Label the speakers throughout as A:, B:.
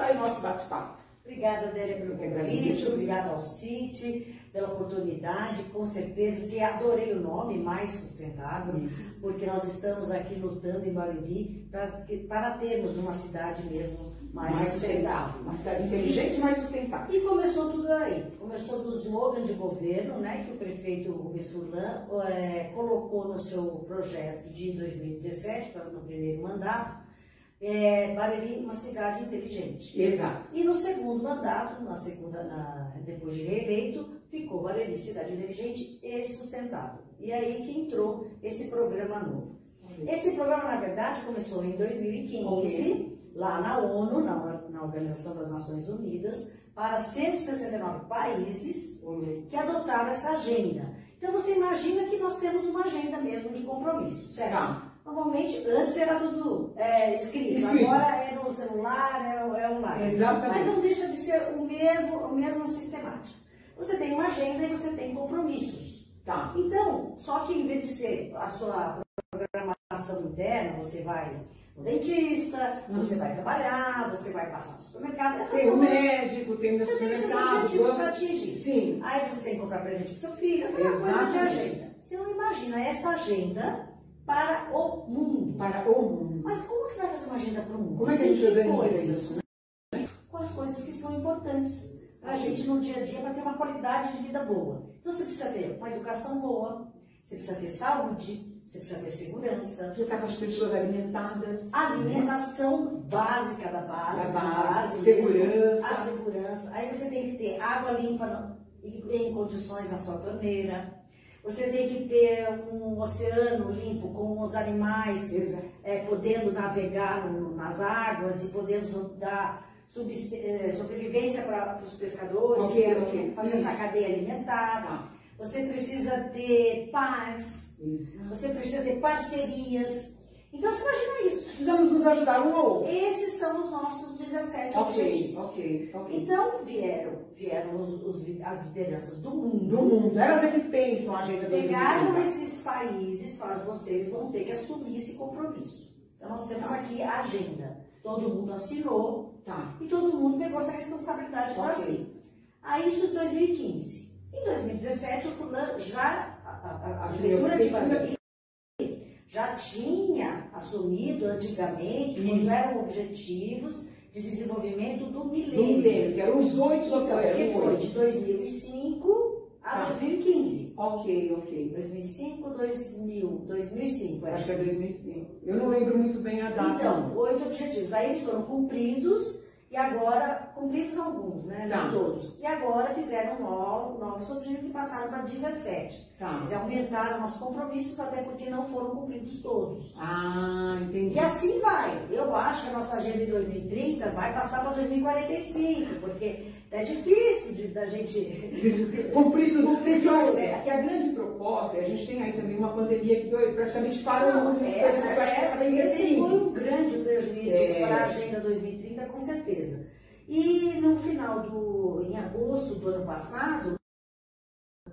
A: começar o nosso bate-papo.
B: Obrigada, Adélia, pelo convite, obrigada ao CIT pela oportunidade, com certeza, que adorei o nome, Mais Sustentável, Isso. porque nós estamos aqui lutando em Barueri para, para termos uma cidade mesmo mais, mais sustentável.
A: Uma cidade inteligente e mais sustentável.
B: E começou tudo aí. Começou do slogan de governo, né, que o prefeito Rubens Furlan é, colocou no seu projeto de 2017, para no primeiro mandato, é, uma cidade inteligente.
A: Exato.
B: E no segundo mandato, na segunda, na, depois de reeleito, ficou Barueri cidade inteligente e sustentável. E aí que entrou esse programa novo. Esse programa, na verdade, começou em 2015, okay. lá na ONU, na, na, Organização das Nações Unidas, para 169 países okay. que adotaram essa agenda. Então você imagina que nós temos uma agenda mesmo de compromisso, certo? Ah. Normalmente, antes era tudo é, escrito, escrito, agora é no celular, é, é online.
A: Exatamente.
B: Mas não deixa de ser o mesmo, a mesma sistemática. Você tem uma agenda e você tem compromissos.
A: Tá.
B: Então, só que em vez de ser a sua programação interna, você vai no dentista, hum. você vai trabalhar, você vai passar no supermercado.
A: Essas tem o médico, tem o supermercado.
B: Você tem seus para atingir.
A: Sim.
B: Aí você tem que comprar presente para seu filho, aquela coisa de agenda. Você não imagina essa agenda para o mundo.
A: Para o mundo.
B: Mas como que você vai fazer uma agenda para o mundo?
A: Como é que a gente organiza isso?
B: Né? Com as coisas que são importantes para a gente no dia a dia, para ter uma qualidade de vida boa. Então você precisa ter uma educação boa, você precisa ter saúde, você precisa ter segurança.
A: Você está com as pessoas alimentadas.
B: Alimentação básica da base.
A: Da base segurança.
B: A segurança. Aí você tem que ter água limpa em condições na sua torneira você tem que ter um oceano limpo com os animais é, podendo navegar no, nas águas e podendo dar é, sobrevivência para os pescadores, okay, assim, fazer essa cadeia alimentar. Ah. Você precisa ter paz, Exato. você precisa ter parcerias. Então você imagina isso.
A: Precisamos nos ajudar um ao outro.
B: Esses são os nossos 17
A: okay,
B: objetivos.
A: Okay, okay.
B: Então vieram, vieram os, os, as lideranças do mundo. Do
A: mundo. Elas é que pensam a agenda
B: Pegaram esses países e falaram, vocês vão ter que assumir esse compromisso. Então nós temos tá. aqui a agenda. Todo mundo assinou
A: tá.
B: e todo mundo pegou essa responsabilidade para si. Aí isso em 2015. Em 2017 o fulano já, a, a, a prefeitura de já tinha assumido antigamente, quando eram objetivos de desenvolvimento do milênio. Do milênio,
A: que eram os oito
B: então, que foi de 2005 a ah. 2015.
A: Ok, ok.
B: 2005, 2000, 2005.
A: Acho que é 2005. Eu não lembro muito bem a data.
B: Então, oito objetivos. Aí eles foram cumpridos e agora, cumpridos alguns, né? Não tá. todos. E agora fizeram novos, novos objetivos que passaram para 17. Tá. Eles aumentaram os compromissos, até porque não foram cumpridos todos.
A: Ah, entendi.
B: E assim vai. Eu acho que a nossa agenda de 2030 vai passar para 2045, porque é difícil de, da gente
A: cumprir tudo. Cumprir tudo. É, que a grande proposta, a gente tem aí também uma pandemia que deu praticamente para
B: o mundo. Essa, essa, esse foi um grande prejuízo é. para a Agenda 2030, com certeza. E no final do, em agosto do ano passado,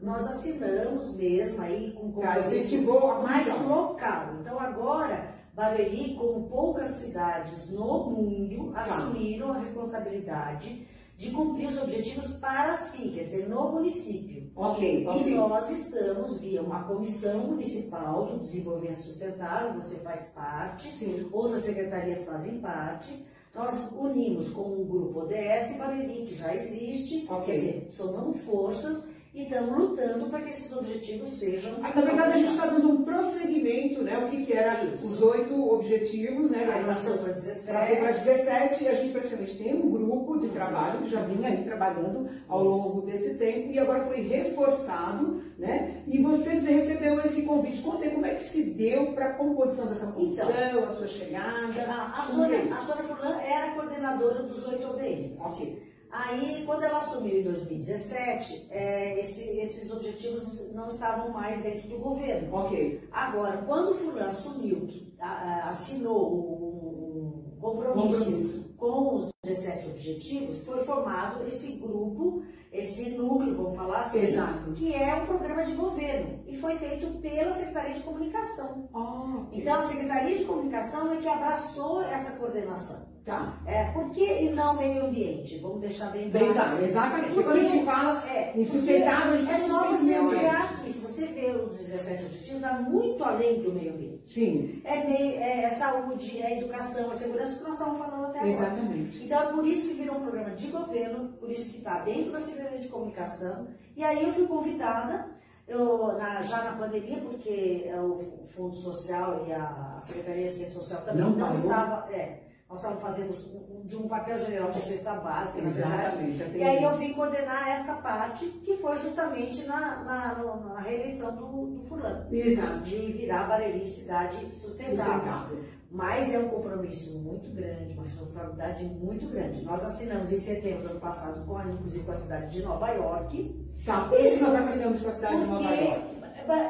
B: nós assinamos mesmo aí com
A: compromisso
B: mais local. Então agora, Barueri, como poucas cidades no mundo, tá. assumiram a responsabilidade de cumprir os objetivos para si, quer dizer, no município.
A: Ok, ok.
B: E nós estamos via uma comissão municipal do desenvolvimento sustentável, você faz parte,
A: Sim.
B: outras secretarias fazem parte. Nós unimos com o grupo ODS Barueri, que já existe,
A: okay.
B: quer dizer, somamos forças e estamos lutando para que esses objetivos sejam.
A: na verdade, a gente está dando um prosseguimento, né? O que, que era Isso. os oito objetivos, né?
B: Aí passou para 17.
A: Passou para 17 e a gente praticamente tem um grupo de trabalho que já vinha aí trabalhando ao longo desse tempo e agora foi reforçado, né? E você recebeu esse convite. Conta aí como é que se deu para a composição dessa comissão, então, a sua chegada.
B: A, a Sônia, é a Sônia Furlan era coordenadora dos oito ODMs.
A: Ok.
B: Aí, quando ela assumiu em 2017, é, esse, esses objetivos não estavam mais dentro do governo.
A: Ok.
B: Agora, quando o Fulano assumiu, que a, assinou um, um compromisso, compromisso, com os 17 objetivos, foi formado esse grupo, esse núcleo, vamos falar assim,
A: Exato.
B: que é um programa de governo e foi feito pela Secretaria de Comunicação.
A: Oh, okay.
B: Então, a Secretaria de Comunicação é que abraçou essa coordenação.
A: Tá.
B: É, por que não meio ambiente? Vamos deixar bem
A: claro. Bem claro, exatamente. Porque quando a gente fala é, em sustentável, a gente
B: é só você olhar aqui. Se você vê os 17 objetivos, vai muito além do meio ambiente.
A: Sim.
B: É, meio, é, é saúde, é educação, é segurança, que nós estamos falando até agora.
A: Exatamente.
B: Então é por isso que virou um programa de governo, por isso que está dentro da Secretaria de Comunicação. E aí eu fui convidada eu, na, já na pandemia, porque o Fundo Social e a Secretaria de Ciência Social também não, não estava. É, nós estávamos fazendo de um quartel-general de cesta básica, na verdade. E aí eu vim coordenar essa parte, que foi justamente na, na, na reeleição do, do fulano.
A: Exato.
B: De virar a Bareli cidade sustentável. sustentável. Mas é um compromisso muito grande, uma responsabilidade muito grande. Nós assinamos em setembro do ano passado, com a, inclusive com a cidade de Nova York.
A: Tá, esse nós assinamos com a cidade de Nova York.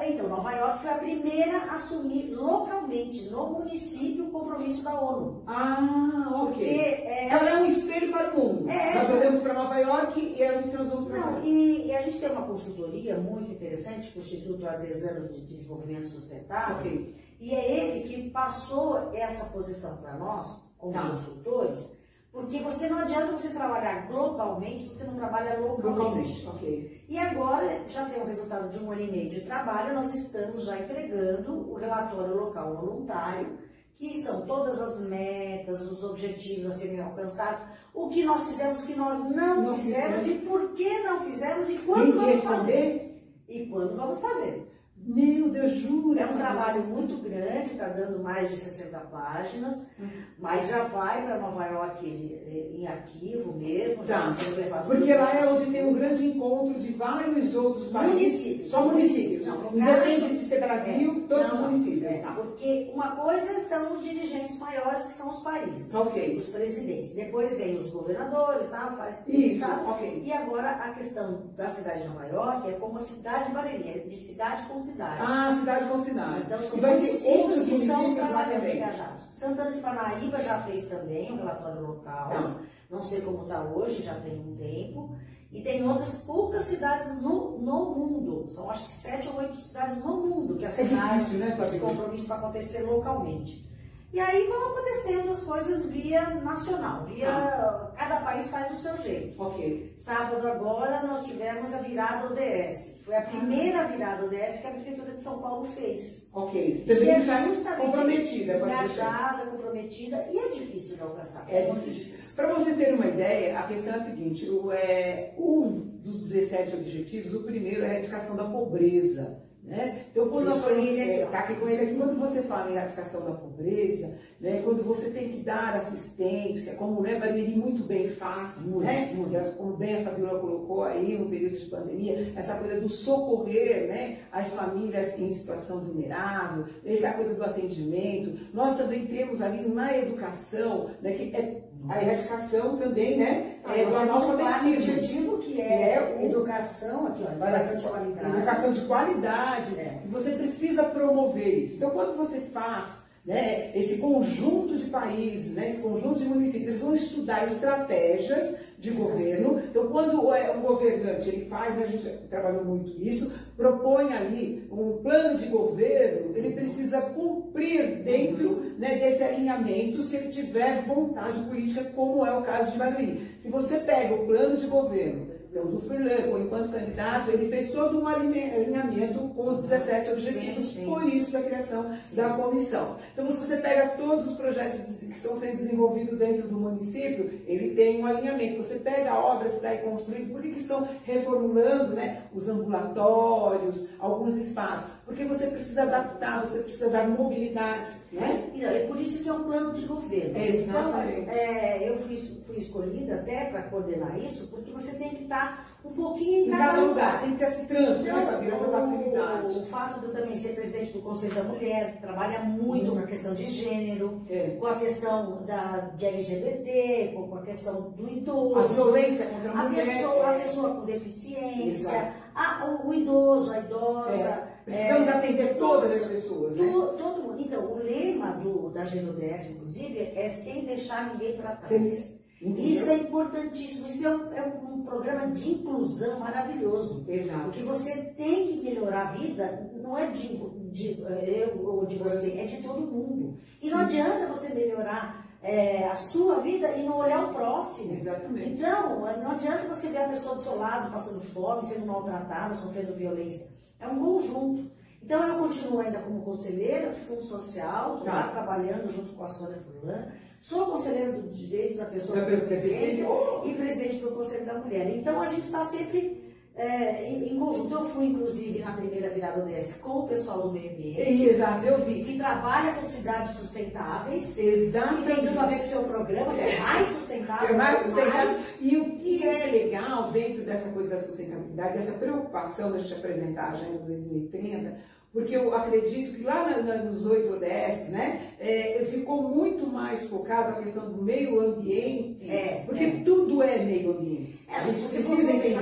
B: Então, Nova York foi a primeira a assumir localmente, no município, o compromisso da ONU.
A: Ah, ok. Porque, é, Ela é um espelho para o mundo. É, nós olhamos para Nova York e é onde nós vamos
B: trabalhar. Não, e, e, a gente tem uma consultoria muito interessante com o Instituto Artesano de Desenvolvimento Sustentável. Okay. E é ele que passou essa posição para nós, como tá. consultores, porque você não adianta você trabalhar globalmente se você não trabalha localmente.
A: Globalmente, ok.
B: E agora, já tem o resultado de um ano e meio de trabalho, nós estamos já entregando o relatório local voluntário, que são todas as metas, os objetivos a serem alcançados, o que nós fizemos, o que nós não, não fizemos, fizemos, e por que não fizemos e quando vamos fazer. E quando vamos fazer.
A: Meu Deus, jura?
B: É um trabalho muito grande, está dando mais de 60 páginas, uhum. Mas já vai para Nova York em arquivo mesmo, já tá.
A: Porque lá é onde tem um grande encontro de vários outros países.
B: Municípios.
A: Só municípios. Não, Independente de ser Brasil, é, todos não, os municípios. É,
B: tá. Porque uma coisa são os dirigentes maiores, que são os países.
A: Ok.
B: Os presidentes. Depois vem os governadores, tá? faz
A: isso. Tá? Ok.
B: E agora a questão da cidade de Nova York é como a cidade Barelha, de cidade com cidade.
A: Ah, cidade com cidade.
B: Então, são municípios que estão trabalhando engajados. Santana de Parnaíba já fez também um relatório local. Não, sei como está hoje, já tem um tempo. E tem outras poucas cidades no, no mundo. São acho que sete ou oito cidades no mundo que é difícil, né, esse compromisso para acontecer localmente. E aí vão acontecendo as coisas via nacional, via ah. cada país faz do seu jeito.
A: Ok.
B: Sábado agora nós tivemos a virada ODS. Foi a primeira virada ODS que a Prefeitura de São Paulo fez.
A: Ok.
B: Também é justamente
A: comprometida.
B: Engajada, comprometida e é difícil de alcançar.
A: É, é difícil. Para vocês terem uma ideia, a questão é a seguinte, o, é, um dos 17 objetivos, o primeiro é a erradicação da pobreza. Né? Então, quando nós falamos, é, tá aqui com ele aqui, quando você fala em erradicação da pobreza, né, quando você tem que dar assistência, como né, Bariri muito bem faz, muito, né? Muito. Como bem a Fabiola colocou aí no período de pandemia, essa coisa do socorrer né, as famílias em situação vulnerável, essa coisa do atendimento. Nós também temos ali na educação, né, que é a erradicação também, né?
B: Ah, é do analfabetismo. objetivo que é, é educação, aqui, ó, educação de qualidade.
A: Educação de qualidade. É. Você precisa promover isso. Então, quando você faz né, esse conjunto de países, né, esse conjunto de municípios, eles vão estudar estratégias de governo. Então, quando o, é, governante ele faz, né, a gente trabalhou muito isso, propõe ali um plano de governo, ele precisa cumprir dentro né, desse alinhamento se ele tiver vontade política, como é o caso de Madrid. Se você pega o plano de governo então, do Furlan, enquanto candidato, ele fez todo um alinhamento com os 17 objetivos, sim, sim. por isso a criação sim. da comissão. Então, se você pega todos os projetos que estão sendo desenvolvidos dentro do município, ele tem um alinhamento. Você pega obras que está aí construídas, por que, que estão reformulando né, os ambulatórios, alguns espaços? Porque você precisa adaptar, você precisa dar mobilidade. Né?
B: E é por isso que é um plano de governo.
A: Exatamente.
B: Então, é, eu fui, fui escolhida até para coordenar isso, porque você tem que estar um pouquinho em cada, cada lugar. lugar.
A: Tem que ter esse trânsito, né, então, né, essa facilidade.
B: O, o, fato de eu também ser presidente do Conselho da Mulher, que trabalha muito com a questão de gênero, é. com a questão da, de LGBT, com, com a questão do idoso.
A: A violência contra a,
B: a mulher. Pessoa, a pessoa com deficiência, a, o, o, idoso, a idosa.
A: É. Precisamos é, atender todas as pessoas. Né?
B: todo mundo. Então, o lema do, da GNODS, inclusive, é sem deixar ninguém para trás. Isso é importantíssimo, isso é um, é um, programa de inclusão maravilhoso.
A: Exato.
B: Porque você tem que melhorar a vida, não é de, de eu ou de você, é de todo mundo. E não adianta você melhorar é, a sua vida e não olhar o próximo.
A: Exatamente.
B: Então, não adianta você ver a pessoa do seu lado passando fome, sendo maltratada, sofrendo violência. É um conjunto. Então, eu continuo ainda como conselheira do Fundo Social, tá. trabalhando junto com a Sônia Furlan. Sou conselheira dos direitos da pessoa com deficiência e presidente do Conselho da Mulher. Então, a gente está sempre é, em, em, conjunto. Eu fui, inclusive, na primeira virada ODS com o pessoal do meio ambiente.
A: Exato, eu vi.
B: Que trabalha com cidades sustentáveis.
A: Exato.
B: E tem tudo a ver com o seu programa, que é mais sustentável.
A: É mais sustentável. Mais... E o que é legal dentro dessa coisa da sustentabilidade, dessa preocupação da gente apresentar a Agenda 2030, porque eu acredito que lá na, na, nos 8 ODS, né, é, ficou muito mais focado a questão do meio ambiente,
B: é,
A: porque
B: é.
A: tudo é meio ambiente.
B: É, a gente precisa entender isso.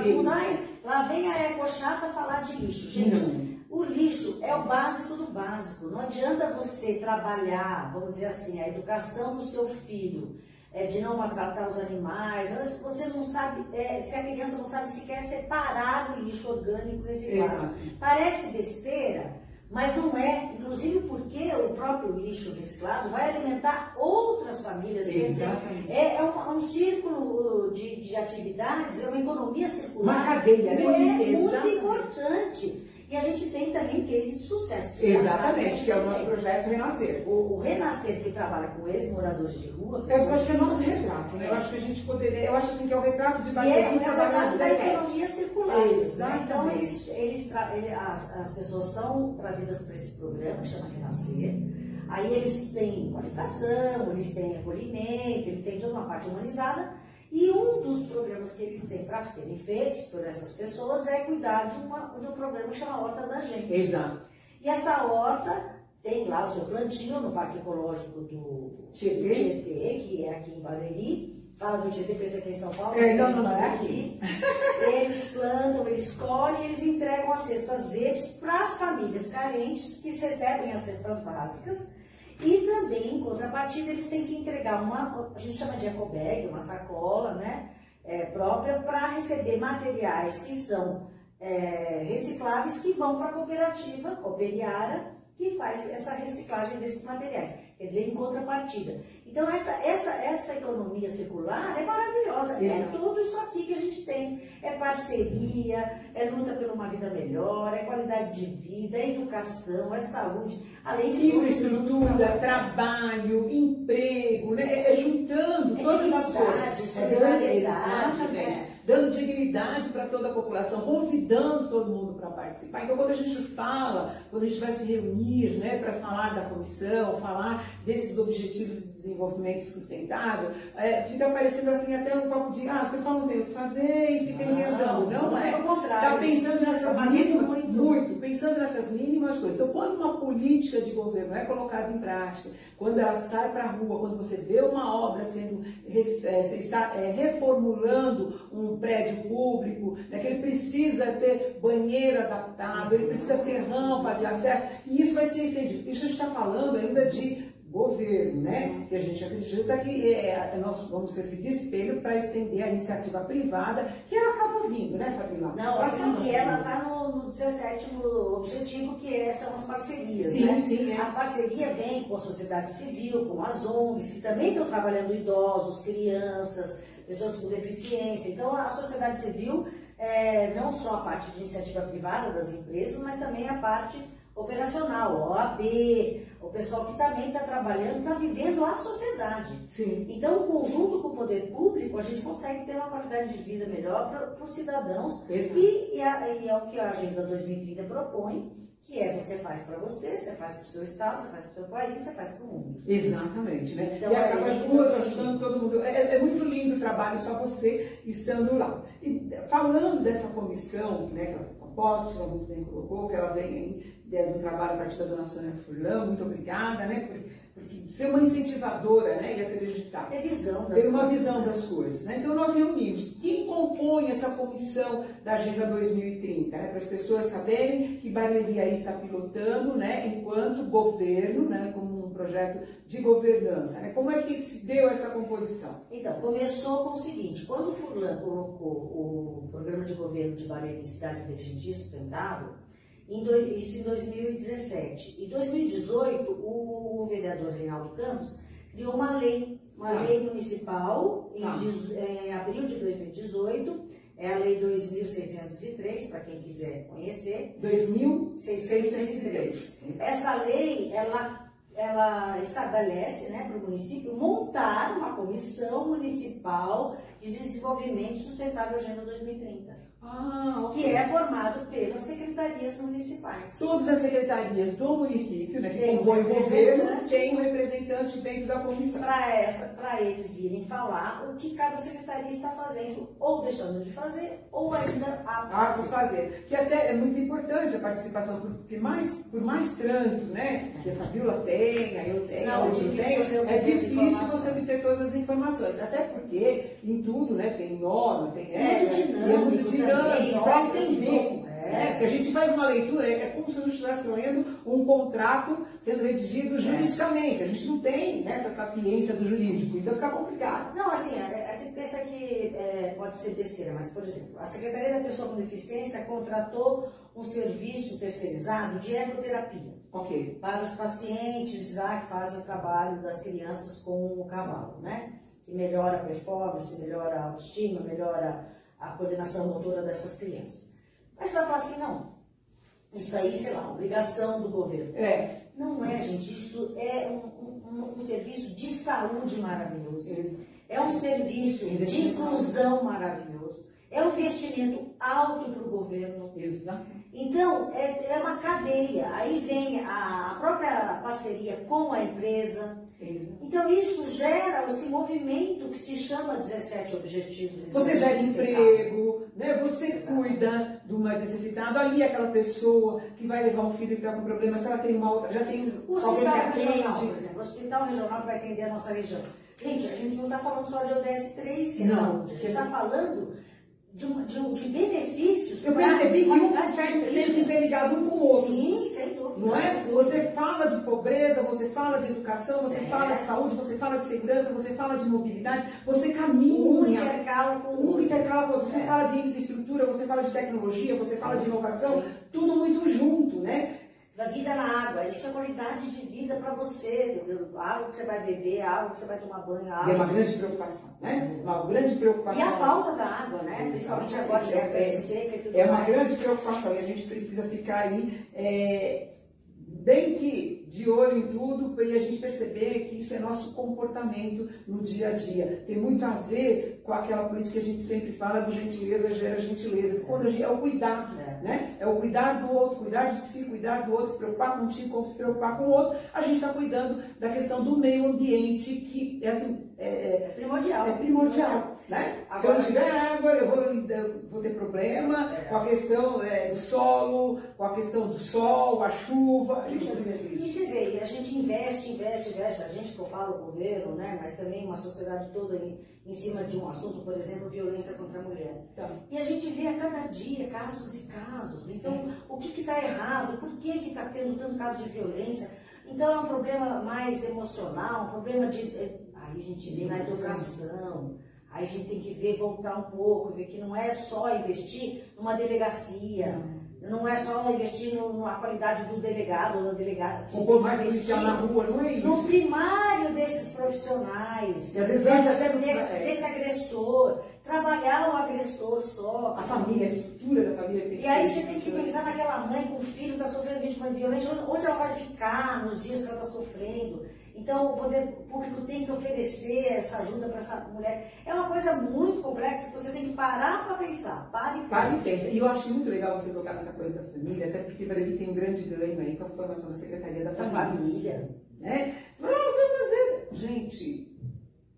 B: Lá vem a ecochata falar de lixo. Gente, não. o lixo é o básico do básico. Não adianta você trabalhar, vamos dizer assim, a educação do seu filho, é, de não maltratar os animais. Você não sabe, é, se a criança não sabe sequer separar o lixo orgânico residual. Parece besteira, mas não é, inclusive porque o próprio lixo reciclado vai alimentar outras famílias.
A: Exatamente.
B: É, é, um, é um círculo de, de, atividades, é uma economia circular.
A: Uma cadeia,
B: né? É muito importante. E a gente tem também case de sucesso.
A: Exatamente, que é o nosso projeto Renascer.
B: O, o Renascer, que trabalha com ex-moradores de rua.
A: Eu acho que é nosso retrato, né? Eu acho que a gente poderia, eu acho assim que é o retrato de Bahia.
B: E é, é o retrato da economia circular.
A: Exatamente.
B: Então, eles, eles ele, as, as pessoas são trazidas para esse programa, que chama Renascer. Aí eles têm qualificação, eles têm acolhimento, eles têm toda uma parte humanizada. E um dos programas que eles têm para serem feitos por essas pessoas é cuidar de, uma, de um programa que chama Horta da Gente.
A: Exato.
B: E essa horta tem lá o seu plantio no Parque Ecológico do Tietê, Tietê que é aqui em Barueri. Fala do Tietê, pensa aqui em São Paulo.
A: É, não, não, não, é aqui.
B: Eles plantam, eles colhem, eles entregam as cestas verdes para as famílias carentes que recebem as cestas básicas e também, em contrapartida, eles têm que entregar uma, a gente chama de ecobag, uma sacola né, é, própria para receber materiais que são é, recicláveis que vão para a cooperativa, Cooperiara, que faz essa reciclagem desses materiais. Quer dizer, em contrapartida. Então, essa, essa, essa economia circular é maravilhosa. É tudo isso aqui que a gente tem. É parceria, é luta por uma vida melhor, é qualidade de vida, é educação, é saúde. Além de
A: infraestrutura, trabalho, emprego, né? é, é juntando
B: é
A: todas as coisas.
B: É solidariedade,
A: é dando dignidade para toda a população, convidando todo mundo para participar. Então, quando a gente fala, quando a gente vai se reunir né, para falar da comissão, falar desses objetivos desenvolvimento sustentável, é, fica parecendo assim até um pouco de, ah, o pessoal não tem o que fazer e fica inventando. Não, não é. Está pensando nessas mínimas, muito. muito, pensando nessas mínimas coisas. Então, quando uma política de governo é colocada em prática, quando ela sai para a rua, quando você vê uma obra sendo, é, você está é, reformulando um prédio público, né, que ele precisa ter banheiro adaptável, ele precisa ter rampa de acesso, e isso vai ser estendido. Isso a gente está falando ainda de governo, né? Que a gente acredita que é, é nós vamos servir de espelho para estender a iniciativa privada, que ela acaba vindo, né, Fabiola?
B: Não, ela e ela está no, no 17 objetivo, que é, são as parcerias,
A: sim,
B: né?
A: Sim, é.
B: A parceria vem com a sociedade civil, com as ONGs, que também estão trabalhando idosos, crianças, pessoas com deficiência. Então, a sociedade civil, é, não só a parte de iniciativa privada das empresas, mas também a parte operacional, OAB, o pessoal que também está trabalhando, está vivendo a sociedade.
A: Sim.
B: Então, o conjunto com o poder público, a gente consegue ter uma qualidade de vida melhor para os cidadãos. E, e, a, e, é o que a Agenda 2030 propõe, que é você faz para você, você faz para o seu estado, você faz para o seu país, você faz para o mundo.
A: Exatamente, né? Então, e acaba é ajudando todo mundo. É, é, muito lindo o trabalho, só você estando lá. E falando dessa comissão, né, que a propósito, ela muito bem colocou, que ela vem do trabalho a partir da dona Sônia Furlan, muito obrigada, né? Por, porque ser uma incentivadora, né? E acreditar.
B: Ter visão
A: das Ter uma visão das coisas. Né? Então nós reunimos. Quem compõe essa comissão da Agenda 2030? Né? Para as pessoas saberem que Barueri aí está pilotando, né? Enquanto governo, né? Como um projeto de governança. Né? Como é que se deu essa composição?
B: Então, começou com o seguinte, quando o Furlan colocou o programa de governo de Barueri Cidade Inteligente e Sustentável, isso em 2017. Em 2018, o, vereador Reinaldo Campos criou uma lei uma ah. lei municipal em, ah. em abril de 2018, é a Lei 2.603, para quem quiser conhecer.
A: 2.603.
B: Essa lei, ela, ela estabelece né, para o município montar uma comissão municipal de desenvolvimento sustentável Agenda 2030. Ah, que é formado pelas secretarias municipais.
A: Todas as secretarias do município, né, que compõem o governo, tem um representante dentro da comissão.
B: Para eles virem falar o que cada secretaria está fazendo, ou deixando de fazer, ou ainda
A: a fazer. fazer. Que até é muito importante a participação, porque mais, por mais trânsito, né, que a Fabiola tenha, eu tenho, Não, é difícil tenho, é difícil você obter todas as informações. Até porque em tudo, né, tem norma, tem
B: regra, é muito dinâmico
A: para entender. É, porque a gente faz uma leitura, é como se gente estivesse lendo um contrato sendo redigido juridicamente. A gente não tem né, essa sapiência do jurídico, então fica complicado.
B: Não, assim, a, gente pensa que é, pode ser besteira, mas, por exemplo, a Secretaria da Pessoa com Deficiência contratou um serviço terceirizado de ecoterapia.
A: Ok.
B: Para os pacientes lá que fazem o trabalho das crianças com o cavalo, né? Que melhora a performance, melhora a autoestima, melhora a coordenação motora dessas crianças. Mas você vai falar assim, não, isso aí, sei lá, obrigação do governo.
A: É.
B: Não é, gente, isso é um, um, um serviço de saúde maravilhoso. É um serviço de inclusão maravilhoso. É um investimento alto para o governo.
A: Exato.
B: Então, é, é uma cadeia. Aí vem a, a própria parceria com a empresa, então isso gera esse movimento que se chama 17 Objetivos.
A: Você gera emprego, né? você Exato. cuida do mais necessitado, ali aquela pessoa que vai levar um filho que está com problema, se ela tem uma outra, já tem
B: o hospital regional, por exemplo, o hospital regional que vai atender a nossa região. Gente, a gente não está falando só de ODS 3, que é não, saúde, a gente está falando de, de, de benefícios.
A: Eu percebi que um está interligado um com o outro.
B: Sim.
A: Não é? Você fala de pobreza, você fala de educação, você é. fala de saúde, você fala de segurança, você fala de mobilidade, você caminha.
B: Um intercala com
A: um outro. Você é. fala de infraestrutura, você fala de tecnologia, você fala de inovação, tudo muito junto, né?
B: da vida na água. Isso é qualidade de vida para você, A água que você vai beber, a água que você vai tomar banho, a água.
A: E é uma grande preocupação, né? Uma grande preocupação.
B: E a falta da água, né? Principalmente agora que é, seca e tudo
A: É
B: uma
A: mais. grande preocupação e a gente precisa ficar aí é, bem que de olho em tudo e a gente perceber que isso é nosso comportamento no dia a dia. Tem muito a ver com aquela política que a gente sempre fala do gentileza gera gentileza. Quando a gente, é o cuidado, é. né? É o cuidar do outro, cuidar de si, cuidar do outro, se preocupar contigo, como se preocupar com o outro. A gente está cuidando da questão do meio ambiente que é assim, é, é,
B: primordial.
A: É primordial. Né? Agora, Se eu não tiver água, eu vou, eu vou ter problema é. com a questão é, do solo, com a questão do sol, a chuva. A gente já vive
B: isso. E você vê, a gente investe, investe, investe, a gente que eu falo, o governo, né? mas também uma sociedade toda em, em cima de um assunto, por exemplo, violência contra a mulher. Tá. E a gente vê a cada dia casos e casos. Então, é. o que está errado? Por que está tendo tanto caso de violência? Então, é um problema mais emocional, um problema de eh, Aí a gente vê na educação, aí a gente tem que ver, voltar um pouco, ver que não é só investir numa delegacia, não é só investir na qualidade do delegado ou da delegada.
A: Um pouco mais policial na rua, não é isso?
B: No primário desses profissionais,
A: e às vezes
B: desse, desse, desse agressor, trabalhar o agressor só.
A: A família, a estrutura da família
B: tem que E aí você tem que pensar naquela mãe com o filho que está sofrendo vítima de violência, onde ela vai ficar nos dias que ela está sofrendo. Então, o poder público tem que oferecer essa ajuda para essa mulher. É uma coisa muito complexa que você tem que parar para pensar. Pare e
A: Pare e E eu acho muito legal você tocar nessa coisa da família, até porque para mim tem um grande ganho aí com a formação da Secretaria da Família. família. Né? Ah, vai fazer. Gente,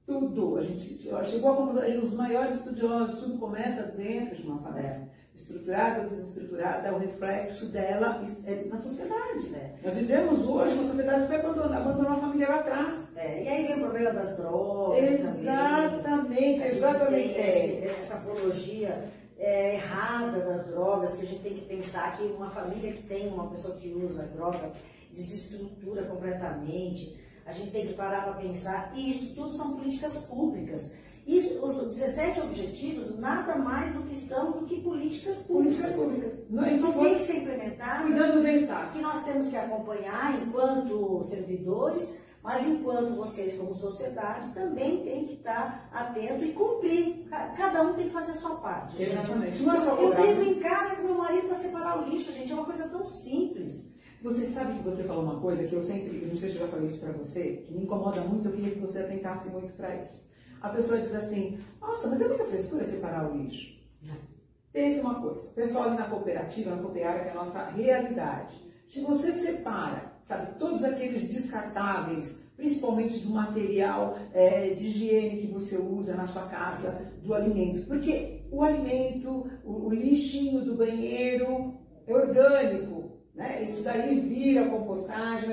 A: tudo. A gente chegou a conclusão, os maiores estudiosos, tudo começa dentro de uma família estruturada ou desestruturada, é o reflexo dela é, na sociedade. Né? Nós vivemos hoje uma sociedade que foi abandonar, abandonou a família lá atrás.
B: É, e aí vem o problema das drogas.
A: Exatamente, exatamente.
B: Esse, essa apologia é, errada das drogas, que a gente tem que pensar que uma família que tem uma pessoa que usa droga desestrutura completamente. A gente tem que parar para pensar. E isso tudo são políticas públicas. Os 17 objetivos nada mais do que são do que políticas públicas.
A: Políticas públicas.
B: Não, então tem que ser implementadas.
A: Cuidando do bem-estar.
B: Que nós temos que acompanhar enquanto servidores, Mas enquanto vocês, como sociedade, também tem que estar atento e cumprir. Cada um tem que fazer a sua parte.
A: Exatamente.
B: Não é só eu brigo em casa com meu marido para separar o lixo, gente. É uma coisa tão simples.
A: Você sabe que você falou uma coisa que eu sempre, não sei se eu já falei isso para você, que me incomoda muito, eu queria que você atentasse muito para isso. A pessoa diz assim, nossa, mas é muita frescura separar o lixo. Pense uma coisa, pessoal ali na cooperativa, na cooperária, que é a nossa realidade. Se você separa, sabe, todos aqueles descartáveis, principalmente do material é, de higiene que você usa na sua casa, do alimento, porque o alimento, o, o lixinho do banheiro é orgânico, né? Isso daí vira compostagem,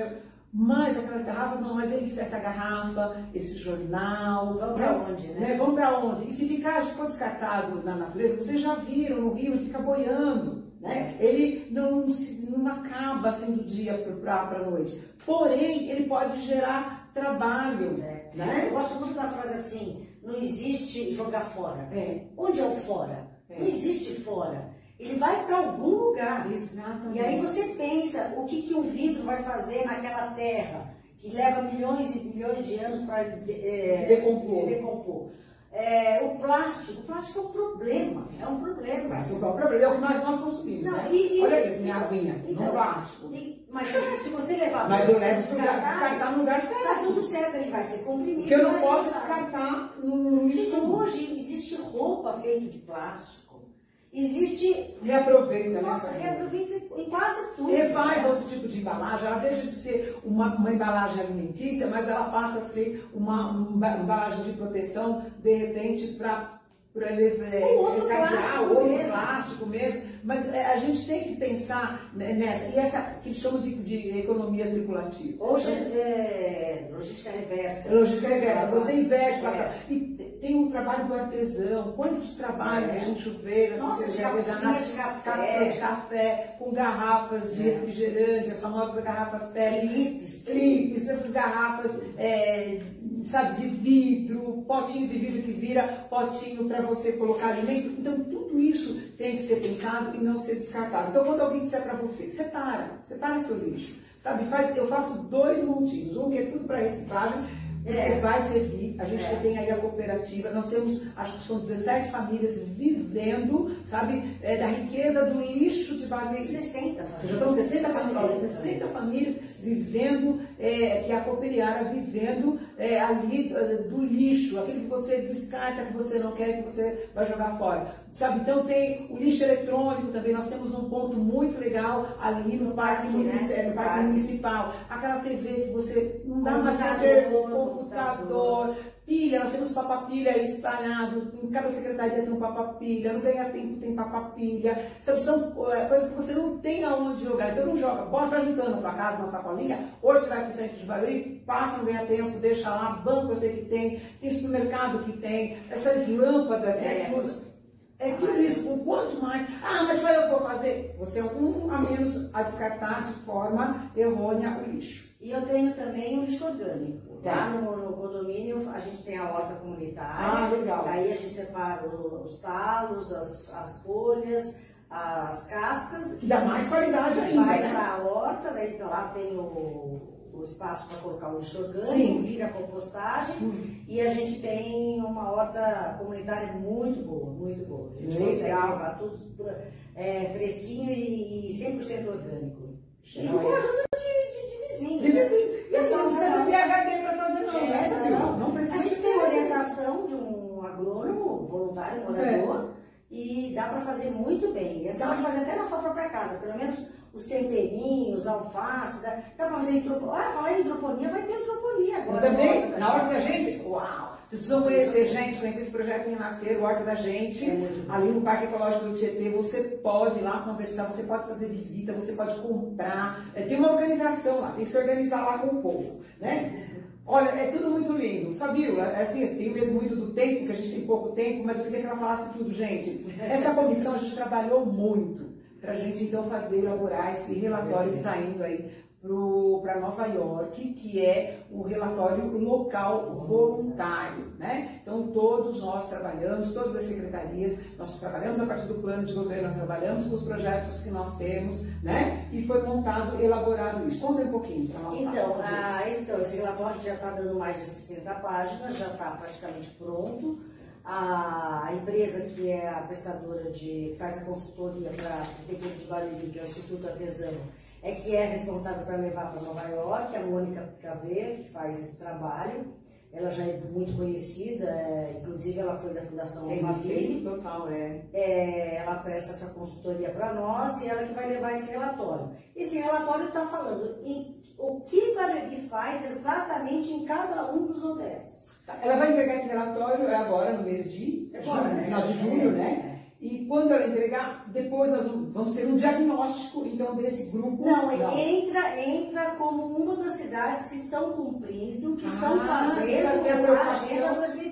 A: mas aquelas garrafas não, mas eles, essa garrafa, esse jornal.
B: Para né? onde, né? né?
A: Vão para onde? E se ficar, se for descartado na natureza, vocês já viram no rio, ele fica boiando. Né? Ele não, se, não acaba sendo dia para a noite. Porém, ele pode gerar trabalho. É. Né?
B: Eu gosto muito da frase assim: não existe jogar fora. É. Onde é o fora? É. Não existe fora. Ele vai para algum lugar.
A: Exatamente.
B: E aí você pensa o que, que um vidro vai fazer naquela terra, que leva milhões e milhões de anos para é,
A: se decompor.
B: Se decompor. É, o plástico, o plástico é um problema, é um problema. O
A: plástico é um problema, é o que nós, nós consumimos. Não, né? e, Olha aqui, minha aguinha, então, no plástico.
B: E, mas se, se, você levar
A: Mas eu levo descartar, descartar no lugar certo.
B: Está tudo certo, ele vai ser comprimido.
A: Porque eu não posso descartar no lixo.
B: Então, hoje existe roupa feita de plástico. Existe.
A: Reaproveita,
B: Nossa, né? reaproveita em quase tudo.
A: Refaz né? outro tipo de embalagem, ela deixa de ser uma, uma embalagem alimentícia, mas ela passa a ser uma, uma embalagem de proteção, de repente, para para ele
B: é, outro plástico, outro
A: mesmo. plástico mesmo. Mas é, a gente tem que pensar nessa, e essa que chama de, de economia circulativa.
B: Hoje é logística reversa.
A: Logística reversa, você investe é. e tem um trabalho do artesão, quantos trabalhos é. gente vê
B: Nossa, de cápsula de café.
A: de café, com garrafas de é. refrigerante, as famosas garrafas PET,
B: clipes,
A: essas garrafas, é, sabe, de vidro, potinho de vidro que vira potinho para você colocar alimento. Então, tudo isso tem que ser pensado e não ser descartado. Então, quando alguém disser para você, separa, separa seu lixo. Sabe, faz, eu faço dois montinhos, um que é tudo para reciclagem, é, vai servir. A gente é. tem aí a cooperativa, nós temos, acho que são 17 famílias vivendo, sabe, é, da riqueza do lixo de barbeiro.
B: 60
A: famílias. Já são 60 famílias, 60 famílias vivendo, é, que a cooperiária vivendo é, ali é, do lixo, aquele que você descarta, que você não quer, que você vai jogar fora. Sabe, então tem o lixo eletrônico também, nós temos um ponto muito legal ali no parque, né? no parque municipal. Aquela TV que você não dá mais para ser computador, pilha, nós temos papapilha espalhado, em cada secretaria tem um papapilha, no ganha tempo tem papapilha, são, são é, coisas que você não tem aonde jogar, então não joga, bota juntando para casa na sacolinha, hoje você vai para o centro de Barueri, passa no ganha tempo, deixa lá, banco eu sei que tem, tem supermercado que tem, essas lâmpadas, né, é, tudo isso, o quanto mais, ah, mas só eu vou fazer, você é um a menos a descartar de forma errônea o lixo.
B: E eu tenho também o lixo orgânico. Lá no, no, condomínio a gente tem a horta comunitária.
A: Ah, legal.
B: Aí a gente separa os talos, as, as folhas, as cascas.
A: Que dá mais qualidade ainda.
B: Vai
A: né?
B: para a horta, daí então, lá tem o, o espaço para colocar o lixo orgânico, vira compostagem. Hum. E a gente tem uma horta comunitária muito boa, muito boa. A gente consegue levar tudo é, fresquinho e, e 100% orgânico. E com a ajuda de, de, de vizinhos.
A: De vizinhos. E assim, não precisa PHD para fazer, não, né,
B: é, Não, não precisa. A gente tem orientação de um agrônomo, voluntário, morador, é. e dá para fazer muito bem. E você pode fazer até na sua própria casa, pelo menos os temperinhos, alface, dá, dá para fazer hidroponia. Ah, falar em hidroponia, vai ter hidroponia agora.
A: Também, na hora da gente, uau! Vocês precisam conhecer, gente, conhecer esse projeto Renascer, o Horta da Gente, é ali no Parque Ecológico do Tietê. Você pode ir lá conversar, você pode fazer visita, você pode comprar. É, tem uma organização lá, tem que se organizar lá com o povo, né? Olha, é tudo muito lindo. Fabiola, é assim, eu tenho medo muito do tempo, porque a gente tem pouco tempo, mas eu queria que ela falasse tudo, gente. Essa comissão a gente trabalhou muito para a gente então fazer, elaborar esse relatório que está indo aí para Nova York, que é o relatório local voluntário. Né? Então, todos nós trabalhamos, todas as secretarias, nós trabalhamos a partir do plano de governo, nós trabalhamos com os projetos que nós temos, né? e foi montado, elaborado isso. Conta um pouquinho para nós.
B: Então, a, então, esse relatório já está dando mais de 60 páginas, já está praticamente pronto. A empresa que é a prestadora de, que faz a consultoria para a Prefeitura de Barueri, que é o Instituto Artesano, é que é responsável para levar para Nova York, a Mônica Caveira, que faz esse trabalho. Ela já é muito conhecida, é, inclusive ela foi da Fundação
A: Tem total, é.
B: é. Ela presta essa consultoria para nós e ela que vai levar esse relatório. Esse relatório está falando em o que Barueri faz exatamente em cada um dos ODS.
A: Ela vai entregar esse relatório agora, no mês de agora, junho, né? final de julho, né? E quando ela entregar, depois nós vamos ter um diagnóstico então desse grupo.
B: Não, não. entra entra como uma das cidades que estão cumprindo, que ah, estão fazendo a Agenda 2030.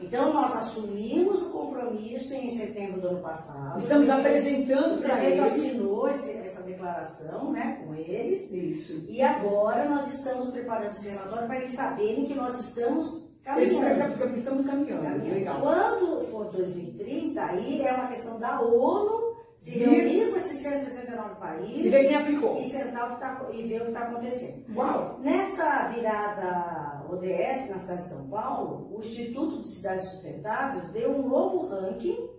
B: Então nós assumimos o compromisso em setembro do ano passado.
A: Estamos apresentando para eles.
B: O assinou esse, essa declaração né, com eles.
A: Isso.
B: E agora nós estamos preparando esse relatório para eles saberem que nós estamos
A: Caminhando. Estamos caminhando. caminhando. Legal.
B: Quando for 2030, aí é uma questão da ONU se reunir com esses 169 países
A: e ver quem aplicou.
B: E, sentar o que tá, e ver o que está acontecendo.
A: Uau!
B: Nessa virada ODS na cidade de São Paulo, o Instituto de Cidades Sustentáveis deu um novo ranking.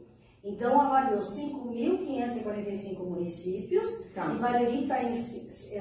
B: Então, avaliou 5.545 municípios tá. e Barueri está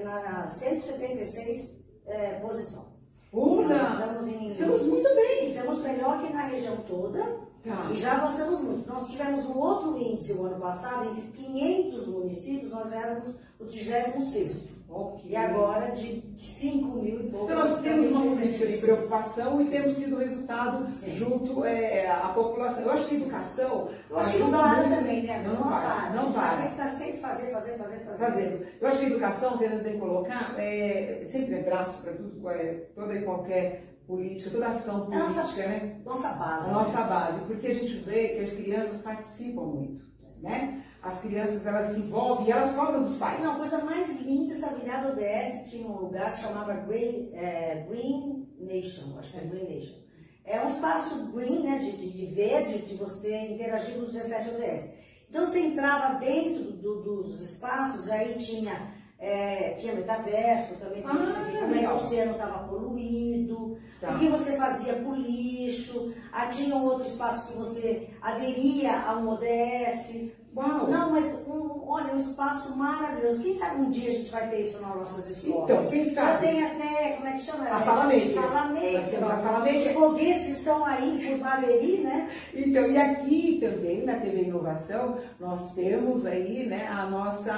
B: na 176 é, posição.
A: Nós estamos, em, estamos muito bem.
B: Estamos melhor que na região toda. Tá. E já avançamos muito. Nós tivemos um outro índice o ano passado, entre 500 municípios, nós éramos o 36 Okay. E agora de 5 mil e pouco.
A: Então nós temos uma política de preocupação e temos tido resultado Sim. junto é, à população. Eu acho que a educação.
B: Eu acho que não para também, né?
A: Não, não para. Não para.
B: Tem que estar sempre fazendo, fazendo, fazendo, fazendo.
A: Fazendo. Eu acho que a educação, querendo bem colocar, é, sempre é braço para tudo, é, toda e qualquer política, toda ação política,
B: é nossa,
A: né?
B: Nossa base.
A: A nossa base, porque a gente vê que as crianças participam muito, né? As crianças, elas se envolvem e elas cobram dos pais.
B: Não, a coisa mais linda, essa virada ODS tinha um lugar que chamava Green, é, Green Nation, acho que é Green Nation. É um espaço green, né, de, de, de verde, de você interagir com os 17 ODS. Então você entrava dentro do, dos espaços, aí tinha é, tinha metaverso também, para ah, você ver como é que o oceano estava poluído, tá. o que você fazia com lixo, ah, tinha um outro espaço que você aderia ao ODS.
A: Uau.
B: Não, mas um, olha, um espaço maravilhoso. Quem sabe um dia a gente vai ter isso nas nossas escolas?
A: Então, quem sabe?
B: Já tem até, como é que chama?
A: A sala médica.
B: Sala.
A: A sala médica.
B: Os foguetes estão aí por Barueri, né?
A: Então, e aqui também, na TV Inovação, nós temos aí, né, a nossa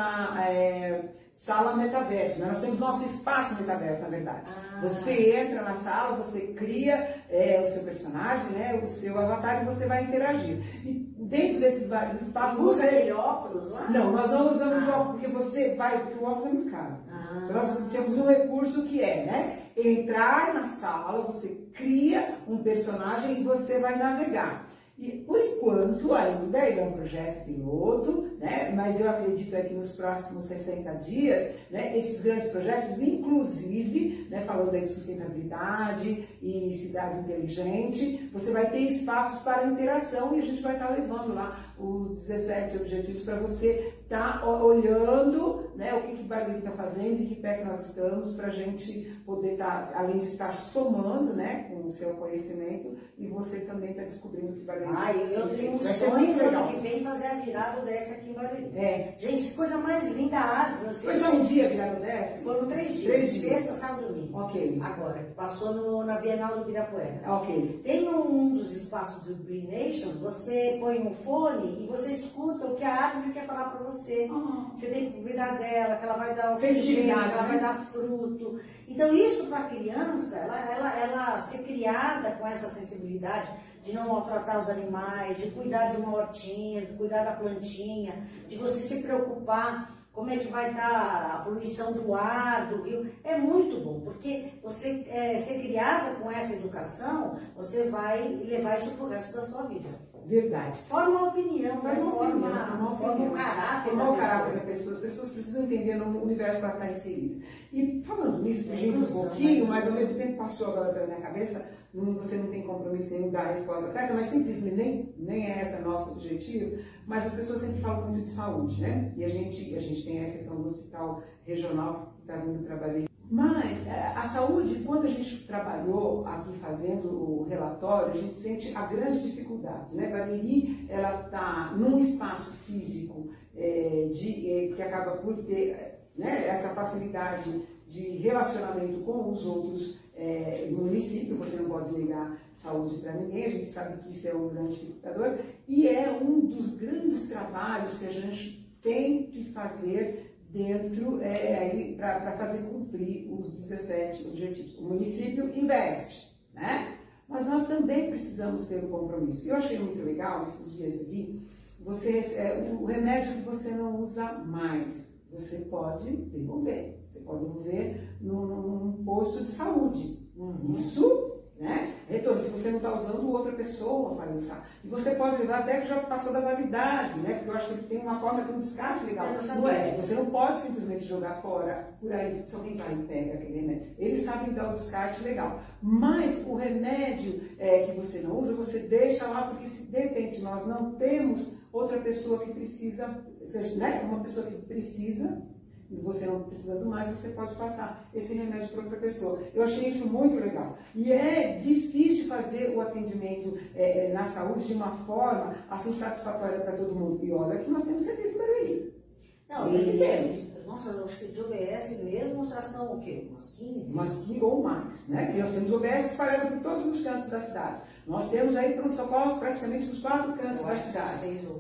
A: é, sala metaverso. Né? Nós temos nosso espaço metaverso, na verdade. Ah. Você entra na sala, você cria é, o seu personagem, né, o seu avatar e você vai interagir. E dentro desses vários espaços.
B: Usa você... óculos lá?
A: Não, nós não usamos ah. óculos, porque você vai, porque o óculos é muito caro. Ah. Então nós temos um recurso que é, né? Entrar na sala, você cria um personagem e você vai navegar. E por enquanto ainda ele é um projeto piloto, né? mas eu acredito é que nos próximos 60 dias, né, esses grandes projetos, inclusive, né, falando aí de sustentabilidade e cidade inteligente, você vai ter espaços para interação e a gente vai estar levando lá os 17 objetivos para você estar tá olhando né, o que, que o Barueri está fazendo e que pé que nós estamos para a gente poder estar, tá, além de estar somando né, com o seu conhecimento, e você também está descobrindo que Barueri
B: Ah, eu tenho um sonho ano que vem fazer a virada dessa aqui em Barueri.
A: É.
B: Gente, coisa mais linda a árvore.
A: Foi só um dia virada dessa?
B: Foram três dias, três dias. sexta, sábado e domingo.
A: Ok.
B: Agora, passou no, na Bienal do Ibirapuera.
A: Ok.
B: Tem um dos espaços do Green Nation, você põe um fone e você escuta o que a árvore quer falar para você. Uhum. Você tem que cuidar dela, que ela vai dar oxigênio, que ela vai dar fruto. Então, isso para a criança, ela, ela, ela ser criada com essa sensibilidade de não maltratar os animais, de cuidar de uma hortinha, de cuidar da plantinha, de você se preocupar como é que vai estar a poluição do ar, do rio. É muito bom, porque você é, ser criada com essa educação, você vai levar isso para o resto da sua vida.
A: Verdade.
B: Forma opinião,
A: forma, opinião, forma,
B: forma o caráter
A: forma
B: da
A: o caráter
B: pessoa.
A: da pessoa. As pessoas precisam entender no universo que ela está inserida. E falando nisso,
B: É
A: fugindo um
B: ilusão,
A: pouquinho,
B: né?
A: mas ao mesmo tempo passou agora pela minha cabeça, não- você não tem compromisso em dar a resposta certa, mas simplesmente nem, nem é esse nosso objetivo, mas as pessoas sempre falam muito de saúde, né? E a gente, a gente tem a questão do hospital regional que está vindo para Barueri. Mas é, a saúde, quando a gente trabalhou aqui fazendo o relatório, a gente sente a grande dificuldade, né? Barueri, ela está num espaço físico é, de, é, que acaba por ter né, essa facilidade de relacionamento com os outros é, no município, você não pode negar saúde para ninguém, a gente sabe que isso é um grande dificultador, e é um dos grandes trabalhos que a gente tem que fazer dentro, é, para fazer cumprir os 17 objetivos. O município investe, né? Mas nós também precisamos ter um compromisso. Eu achei muito legal, esses dias vi, você, é, o remédio que você não usa mais, você pode devolver. Você pode devolver num, num posto de saúde.
B: Uhum.
A: Isso, né? Retorno, se você não está usando, outra pessoa vai usar. E você pode levar até que já passou da validade, né? Porque eu acho que ele tem uma forma de um descarte legal.
B: Não
A: é, você não pode simplesmente jogar fora por aí, se alguém vai e pega aquele remédio. Eles sabem dar o descarte legal. Mas o remédio é, que você não usa, você deixa lá, porque se de repente nós não temos outra pessoa que precisa, né? Uma pessoa que precisa, e você não precisando mais, você pode passar esse remédio para outra pessoa. Eu achei isso muito legal. E é difícil fazer o atendimento é, na saúde de uma forma assim satisfatória para todo mundo. E olha que nós temos serviço para ele.
B: Não, e
A: que temos.
B: Nossa, acho que de OBS mesmo já são o quê? Umas 15?
A: Umas 15 ou mais, né? Que nós temos OBS espalhado por todos os cantos da cidade. Nós temos aí pronto-socorro praticamente nos quatro cantos da cidade.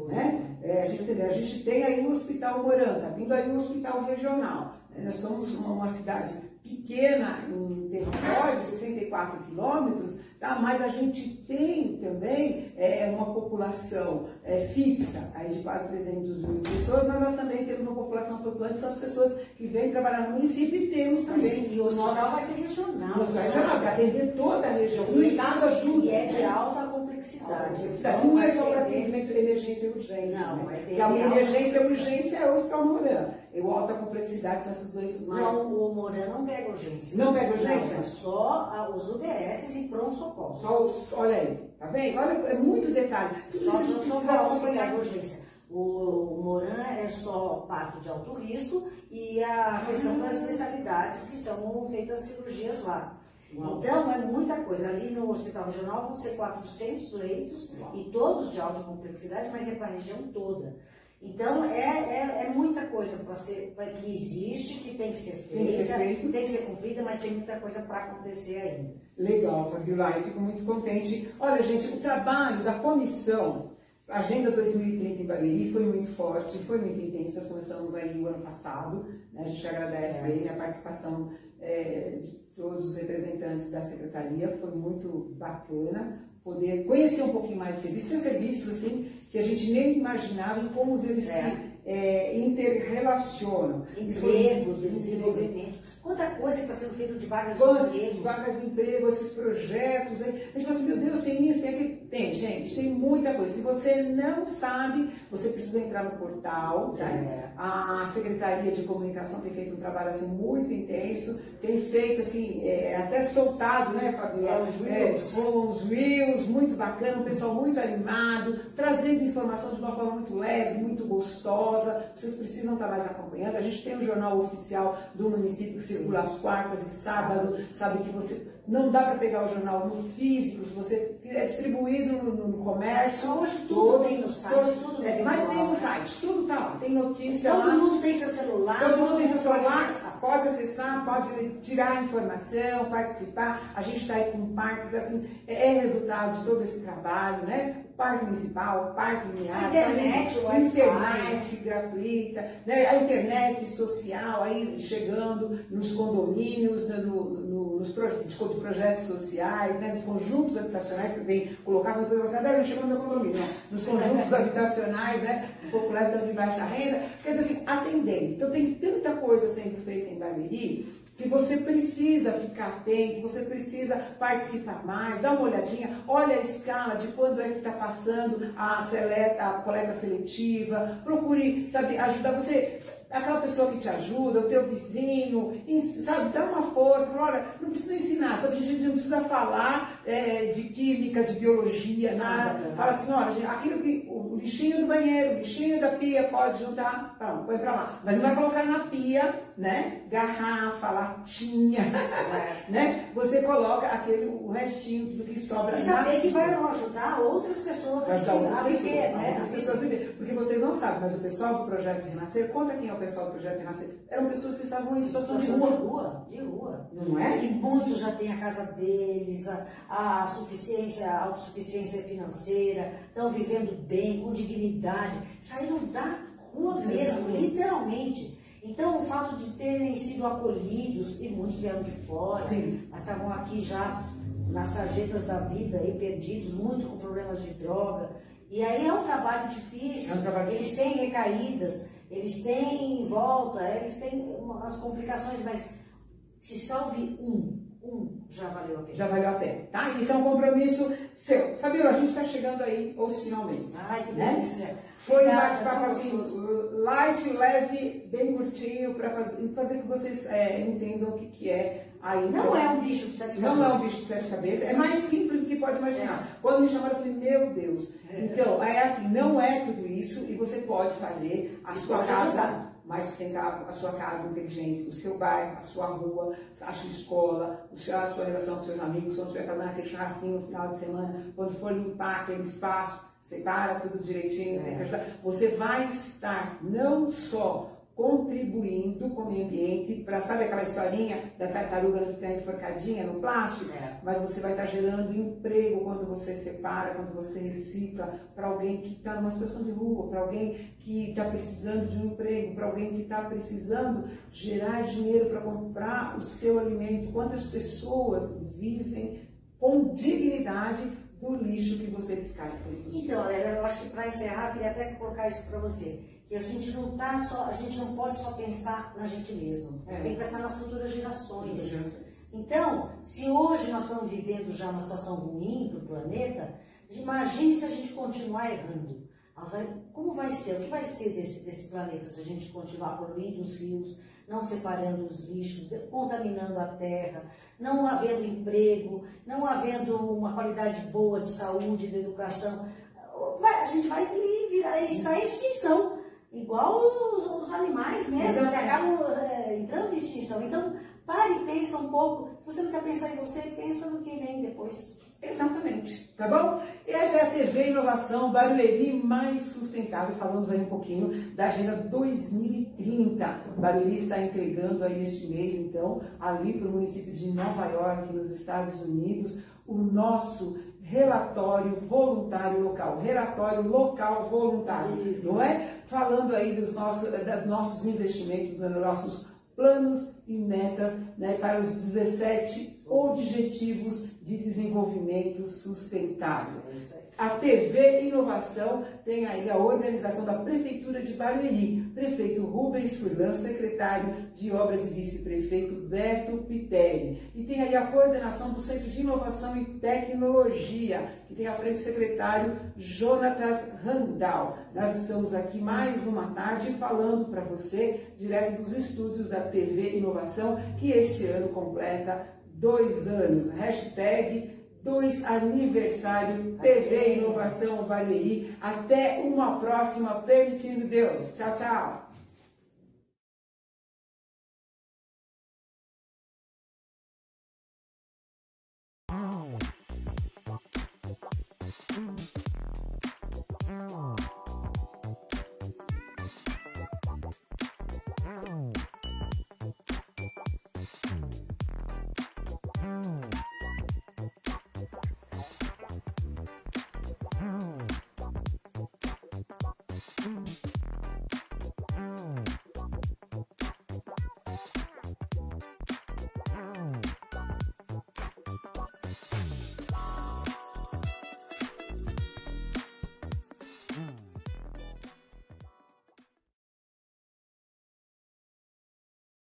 A: né? É, a, gente, a gente tem aí o Hospital Moranta, tá vindo aí o Hospital Regional. né? Nós somos uma, uma cidade pequena em território, 64 quilômetros, tá? mas a gente tem também é, uma população é, fixa, aí de quase 300 mil pessoas, mas nós também temos uma população flutuante, são as pessoas que vêm trabalhar no município e temos também
B: e o hospital
A: nosso-
B: vai ser regional.
A: nosso regional, para atender toda a região. O Estado ajuda.
B: E é de
A: né?
B: alta complexidade. Então,
A: Não é só para atendimento de emergência e urgência.
B: Não,
A: né?
B: ter
A: Porque a
B: de alta
A: emergência e urgência é o hospital Moran. E o alta complexidade são essas doenças mais.
B: Não, o Moran não pega urgência.
A: Não pega urgência?
B: Não, é só os UBS e pronto-socorro.
A: Só os, olha aí, tá vendo? Olha, é muito detalhe. Tudo
B: Só
A: isso
B: não
A: precisa
B: são que
A: acompanhar.
B: pega urgência. O, o Moran é só parto de alto risco e a questão das especialidades que são feitas cirurgias lá.
A: Uau.
B: Então, é muita coisa. Ali no Hospital Regional vão ser 400 leitos
A: Uau.
B: e todos de alta complexidade, mas é para a região toda. Então, é, é, é muita coisa para ser, pra, que existe, que tem que ser
A: Tem que ser
B: feita,
A: feito.
B: tem que ser cumprida, mas tem muita coisa para acontecer ainda.
A: Legal, Fabiola, eu fico muito contente. Olha, gente, o trabalho da comissão Agenda 2030 em Barueri foi muito forte, foi muito intenso. Nós começamos aí o ano passado. né? A gente agradece
B: É.
A: aí a participação é, de todos os representantes da secretaria. Foi muito bacana poder conhecer um pouquinho mais de serviços. Tinha serviços assim que a gente nem imaginava em como eles
B: É.
A: se é, interrelacionam. E foi-
B: Emprego, desenvolvimento. Quanta coisa que está sendo feita de vagas de emprego.
A: vagas de emprego, esses projetos aí. A gente fala assim, meu Deus, tem isso, tem aquilo. Gente, tem muita coisa. Se você não sabe, você precisa entrar no portal. tá?
B: É.
A: A Secretaria de Comunicação tem feito um trabalho assim, muito intenso, tem feito assim, é, até soltado, né, Fabiola?
B: É, os reels.
A: com os reels, muito bacana, um pessoal muito animado, trazendo informação de uma forma muito leve, muito gostosa. Vocês precisam estar mais acompanhando. A gente tem o jornal oficial do município que circula às quartas e sábado, sabe que você não dá para pegar o jornal no físico, você é distribuído no, no comércio.
B: Hoje tudo
A: todo-
B: tem no site,
A: todo-
B: tudo
A: é,
B: tem
A: mas
B: no
A: tem no
B: site.
A: tudo tá lá, tem notícia
B: Todo
A: lá.
B: mundo tem seu celular.
A: Todo mundo tem seu
B: pode
A: celular,
B: acessar.
A: pode acessar, pode tirar informação, participar. A gente está aí com parques, assim, é é resultado de todo esse trabalho, né? Parque municipal, parque linear,
B: A internet, Wi-Fi.
A: internet gratuita, né? a internet social aí chegando nos condomínios, né? no, nos pro- de projetos sociais, né? nos conjuntos habitacionais que vem colocados no você não chegou no condomínio, não. nos conjuntos habitacionais, né? população de baixa renda, quer dizer assim, atendendo. Então tem tanta coisa sendo feita em Barueri que você precisa ficar atento, você precisa participar mais, dá uma olhadinha, olha a escala de quando é que está passando a, seleta, a coleta seletiva, procure, sabe, ajudar você aquela pessoa que te ajuda, o teu vizinho, sabe, dá uma força, fala, olha, não precisa ensinar, sabe, a gente não precisa falar é, de química, de biologia, nada. Fala assim, olha, aquilo que, o lixinho do banheiro, o lixinho da pia pode juntar, pronto, põe pra lá. Mas não vai colocar na pia, né, garrafa, latinha, é. né, você coloca aquele, o restinho do que sobra.
B: E saber que vai ajudar outras pessoas a, a viver, né?
A: As pessoas viver. Porque vocês não sabem, mas o pessoal do Projeto Renascer, conta quem é o o pessoal do Projeto Renascer, eram pessoas que estavam em situação,
B: de rua. de rua. De rua.
A: Não é?
B: E muitos já têm a casa deles, a, a suficiência, a autossuficiência financeira, estão vivendo bem, com dignidade, saíram da rua mesmo, literalmente. Então, o fato de terem sido acolhidos, e muitos vieram de fora, Sim. mas estavam aqui já nas sarjetas da vida e perdidos, muito com problemas de droga. E aí é um trabalho difícil, é um trabalho eles têm recaídas, eles têm volta, eles têm umas complicações, mas se salve um, um, já valeu a pena.
A: Já valeu a pena, tá? Isso é um compromisso seu. Fabiola, a gente está chegando aí aos finalmente.
B: Ai, que né? delícia.
A: Foi um bate-papo assim, light, leve, bem curtinho, para fazer, fazer que vocês é, entendam o que, que é
B: aí. Não é um bicho de sete
A: cabeças. Não é um bicho de sete cabeças, é mais simples do que pode imaginar. É. Quando me chamaram, eu falei, meu Deus. É. Então, é assim, não é tudo isso e você pode fazer a sua casa ajudar. Mais sustentável, a sua casa inteligente, o seu bairro, a sua rua, a sua escola, a sua relação com seus amigos, quando vai fazer aquele churrasquinho no final de semana, quando for limpar aquele espaço, separa tudo direitinho, é. você vai estar não só contribuindo com o meio ambiente, para sabe aquela historinha da tartaruga não ficar enforcadinha no plástico? É. Mas você vai estar gerando emprego quando você separa, quando você recicla, para alguém que está numa situação de rua, para alguém que está precisando de um emprego, para alguém que está precisando gerar dinheiro para comprar o seu alimento. Quantas pessoas vivem com dignidade do lixo que você descarta por isso.
B: Então, eu acho que para encerrar, eu queria até colocar isso para você. Que a gente não tá só, a gente não pode só pensar na gente mesmo. É. Tem que pensar nas futuras gerações. Então, se hoje nós estamos vivendo já uma situação ruim para o planeta, imagine se a gente continuar errando. Como vai ser? O que vai ser desse, desse planeta se a gente continuar poluindo os rios, não separando os lixos, contaminando a terra, não havendo emprego, não havendo uma qualidade boa de saúde, de educação? A gente vai virar, estar em extinção, igual os, os animais mesmo, que acabam é, entrando em extinção. Então, pare e pensa um pouco. Se você não quer pensar em você, pensa no que vem depois.
A: Exatamente, tá bom? Essa é a TV Inovação Barueri mais sustentável. Falamos aí um pouquinho da Agenda 2030. Barueri está entregando aí este mês, então, ali para o município de Nova York, nos Estados Unidos, o nosso relatório voluntário local, relatório local voluntário, Isso. não é? Falando aí dos nossos, dos nossos investimentos, dos nossos planos e metas né, para os 17 objetivos de desenvolvimento sustentável. A TV Inovação tem aí a organização da Prefeitura de Barueri, prefeito Rubens Furlan, secretário de Obras e vice-prefeito Beto Pitelli. E tem aí a coordenação do Centro de Inovação e Tecnologia, que tem à frente o secretário Jonatas Randall. Nós estamos aqui mais uma tarde falando para você, direto dos estúdios da TV Inovação, que este ano completa dois anos. Hashtag dois aniversário TV Inovação Valeri. Até uma próxima, permitindo Deus. Tchau, tchau.